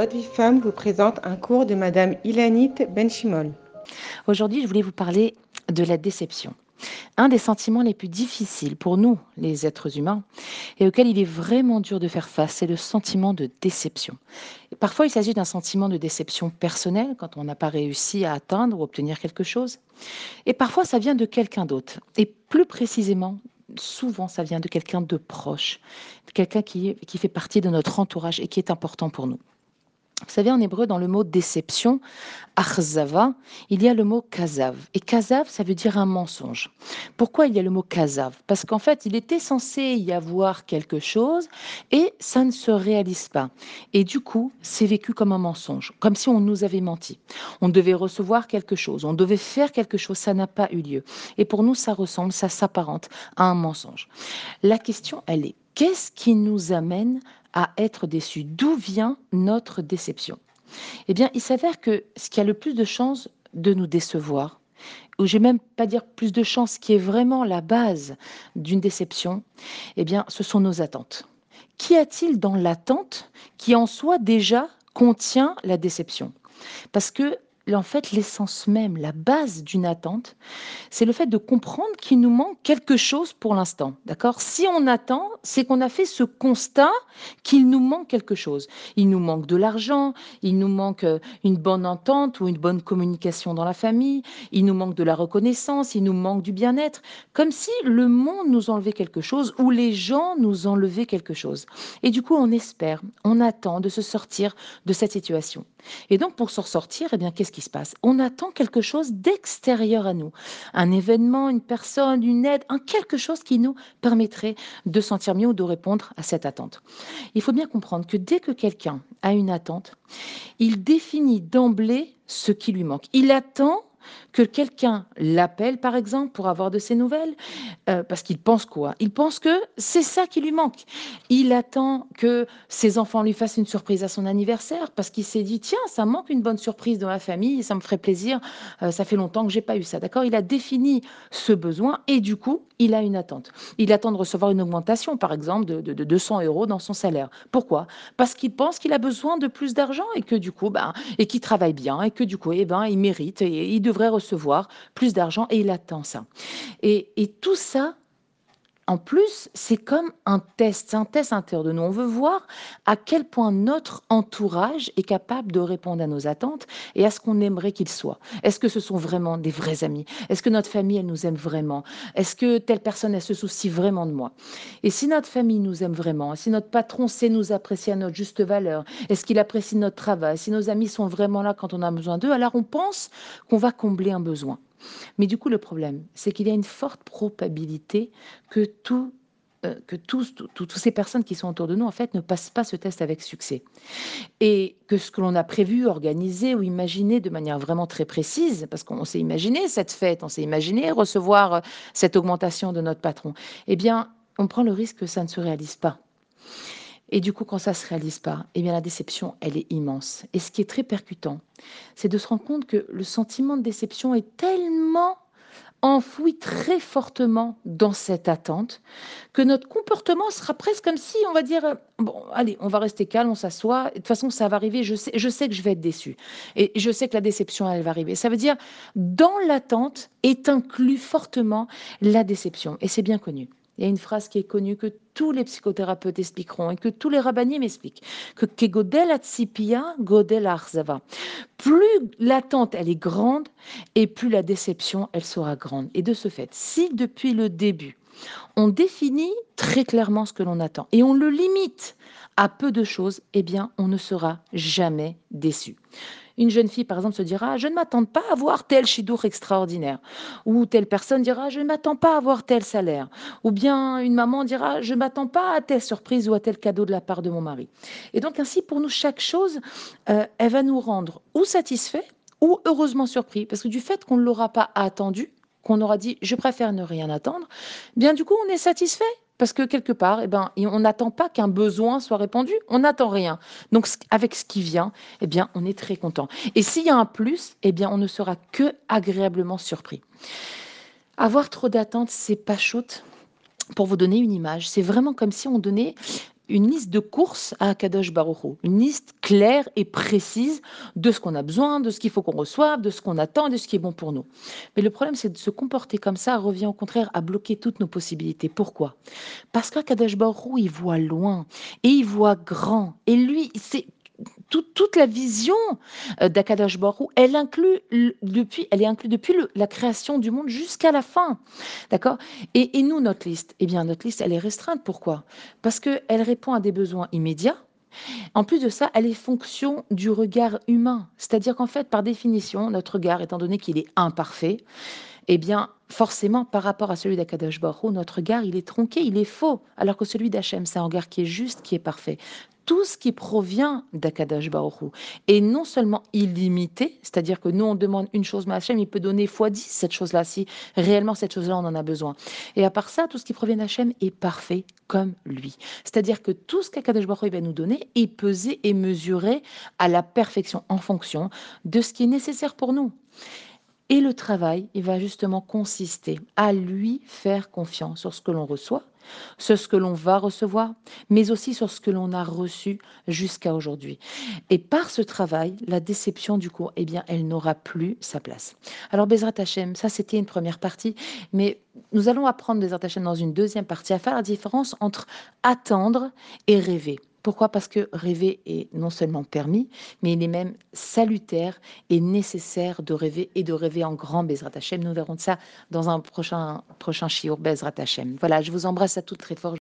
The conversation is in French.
Votre vie femme vous présente un cours de Madame Ilanit Benchimol. Aujourd'hui, je voulais vous parler de la déception. Un des sentiments les plus difficiles pour nous, les êtres humains, et auquel il est vraiment dur de faire face, c'est le sentiment de déception. parfois, il s'agit d'un sentiment de déception personnelle quand on n'a pas réussi à atteindre ou obtenir quelque chose. Et parfois, ça vient de quelqu'un d'autre. Et plus précisément, souvent, ça vient de quelqu'un de proche, quelqu'un qui fait partie de notre entourage et qui est important pour nous. Vous savez, en hébreu, dans le mot déception, achzava, il y a le mot kazav. Et kazav, ça veut dire un mensonge. Pourquoi il y a le mot kazav? Parce qu'en fait, il était censé y avoir quelque chose et ça ne se réalise pas. Et du coup, c'est vécu comme un mensonge, comme si on nous avait menti. On devait recevoir quelque chose, on devait faire quelque chose, ça n'a pas eu lieu. Et pour nous, ça ressemble, ça s'apparente à un mensonge. La question, elle est, qu'est-ce qui nous amène à être déçu. D'où vient notre déception? Eh bien, il s'avère que ce qui a le plus de chances de nous décevoir, ou je vais même pas dire plus de chances, qui est vraiment la base d'une déception, eh bien, ce sont nos attentes. Qu'y a-t-il dans l'attente qui en soi déjà contient la déception? Parce que en fait, l'essence même, la base d'une attente, c'est le fait de comprendre qu'il nous manque quelque chose pour l'instant. D'accord? Si on attend, c'est qu'on a fait ce constat qu'il nous manque quelque chose. Il nous manque de l'argent, il nous manque euh, une bonne entente ou une bonne communication dans la famille, il nous manque de la reconnaissance, il nous manque du bien-être, comme si le monde nous enlevait quelque chose ou les gens nous enlevaient quelque chose. Et du coup, on espère, on attend de se sortir de cette situation. Et donc, pour s'en sortir, eh bien, qu'est-ce qui se passe On attend quelque chose d'extérieur à nous. Un événement, une personne, une aide, un quelque chose qui nous permettrait de sentir mieux ou de répondre à cette attente. Il faut bien comprendre que dès que quelqu'un a une attente, il définit d'emblée ce qui lui manque. Il attend que quelqu'un l'appelle, par exemple, pour avoir de ses nouvelles, euh, parce qu'il pense quoi? Il pense que c'est ça qui lui manque. Il attend que ses enfants lui fassent une surprise à son anniversaire, parce qu'il s'est dit, tiens, ça manque une bonne surprise dans la famille, ça me ferait plaisir, euh, ça fait longtemps que j'ai pas eu ça, d'accord? Il a défini ce besoin, et du coup, il a une attente. Il attend de recevoir une augmentation, par exemple, de, de, 200 euros dans son salaire. Pourquoi? Parce qu'il pense qu'il a besoin de plus d'argent, et que du coup, ben, et qu'il travaille bien, et que du coup, eh ben, il mérite, et il devrait recevoir plus d'argent et il attend ça. Et, et tout ça, en plus, c'est comme un test, un test intérieur de nous. On veut voir à quel point notre entourage est capable de répondre à nos attentes et à ce qu'on aimerait qu'il soit. Est-ce que ce sont vraiment des vrais amis? Est-ce que notre famille, elle nous aime vraiment? Est-ce que telle personne, elle se soucie vraiment de moi? Et si notre famille nous aime vraiment, si notre patron sait nous apprécier à notre juste valeur, est-ce qu'il apprécie notre travail, si nos amis sont vraiment là quand on a besoin d'eux, alors on pense qu'on va combler un besoin. Mais du coup, le problème, c'est qu'il y a une forte probabilité que euh, que toutes ces personnes qui sont autour de nous, en fait, ne passent pas ce test avec succès. Et que ce que l'on a prévu, organisé ou imaginé de manière vraiment très précise, parce qu'on s'est imaginé cette fête, on s'est imaginé recevoir euh, cette augmentation de notre patron, eh bien, on prend le risque que ça ne se réalise pas. Et du coup, quand ça ne se réalise pas, eh bien, la déception, elle est immense. Et ce qui est très percutant, c'est de se rendre compte que le sentiment de déception est tellement enfoui très fortement dans cette attente que notre comportement sera presque comme si on va dire bon allez on va rester calme on s'assoit. De toute façon ça va arriver. Je sais je sais que je vais être déçu et je sais que la déception elle va arriver. Ça veut dire dans l'attente est inclus fortement la déception. Et c'est bien connu. Il y a une phrase qui est connue que tous les psychothérapeutes expliqueront et que tous les rabbiniers m'expliquent que Godel atzipia, godel arzava. Plus l'attente elle est grande et plus la déception elle sera grande. Et de ce fait, si depuis le début on définit très clairement ce que l'on attend et on le limite à peu de choses, eh bien on ne sera jamais déçu. Une jeune fille, par exemple, se dira Je ne m'attends pas à avoir tel chidour extraordinaire. Ou telle personne dira Je ne m'attends pas à avoir tel salaire. Ou bien une maman dira Je ne m'attends pas à telle surprise ou à tel cadeau de la part de mon mari. Et donc, ainsi, pour nous, chaque chose, euh, elle va nous rendre ou satisfait ou heureusement surpris. Parce que du fait qu'on ne l'aura pas attendu, qu'on aura dit je préfère ne rien attendre, bien du coup on est satisfait parce que quelque part, eh ben, on n'attend pas qu'un besoin soit répondu, on n'attend rien. Donc avec ce qui vient, eh bien, on est très content. Et s'il y a un plus, eh bien, on ne sera que agréablement surpris. Avoir trop d'attentes, c'est pas chouette. Pour vous donner une image, c'est vraiment comme si on donnait une liste de courses à Kadosh Baruch une liste claire et précise de ce qu'on a besoin, de ce qu'il faut qu'on reçoive, de ce qu'on attend, de ce qui est bon pour nous. Mais le problème, c'est de se comporter comme ça revient au contraire à bloquer toutes nos possibilités. Pourquoi? Parce qu'Akadosh Baruch il voit loin et il voit grand. Et lui, c'est toute la vision euh, d'Akadash Baruch elle inclut depuis, elle est inclue depuis la création du monde jusqu'à la fin, d'accord? Et, nous, notre liste, eh bien, notre liste, elle est restreinte. Pourquoi? Parce qu'elle répond à des besoins immédiats. En plus de ça, elle est fonction du regard humain. C'est-à-dire qu'en fait, par définition, notre regard, étant donné qu'il est imparfait, eh bien, forcément, par rapport à celui d'Akadash Baruch notre regard, il est tronqué, il est faux, alors que celui d'Hachem, c'est un regard qui est juste, qui est parfait tout ce qui provient d'Akadash est non seulement illimité, c'est-à-dire que nous on demande une chose, mais Hachem il peut donner fois 10 cette chose-là, si réellement cette chose-là on en a besoin. Et à part ça, tout ce qui provient d'Hachem est parfait comme lui. C'est-à-dire que tout ce qu'Akadash va nous donner est pesé et mesuré à la perfection en fonction de ce qui est nécessaire pour nous. Et le travail, il va justement consister à lui faire confiance sur ce que l'on reçoit, sur ce que l'on va recevoir, mais aussi sur ce que l'on a reçu jusqu'à aujourd'hui. Et par ce travail, la déception du coup, eh bien, elle n'aura plus sa place. Alors Bezrat Hashem, ça c'était une première partie, mais nous allons apprendre Bezrat Hashem dans une deuxième partie à faire la différence entre attendre et rêver. Pourquoi? Parce que rêver est non seulement permis, mais il est même salutaire et nécessaire de rêver et de rêver en grand Bezrat Hashem. Nous verrons ça dans un prochain, prochain Shiur Bezrat Hashem. Voilà, je vous embrasse à toutes très fort.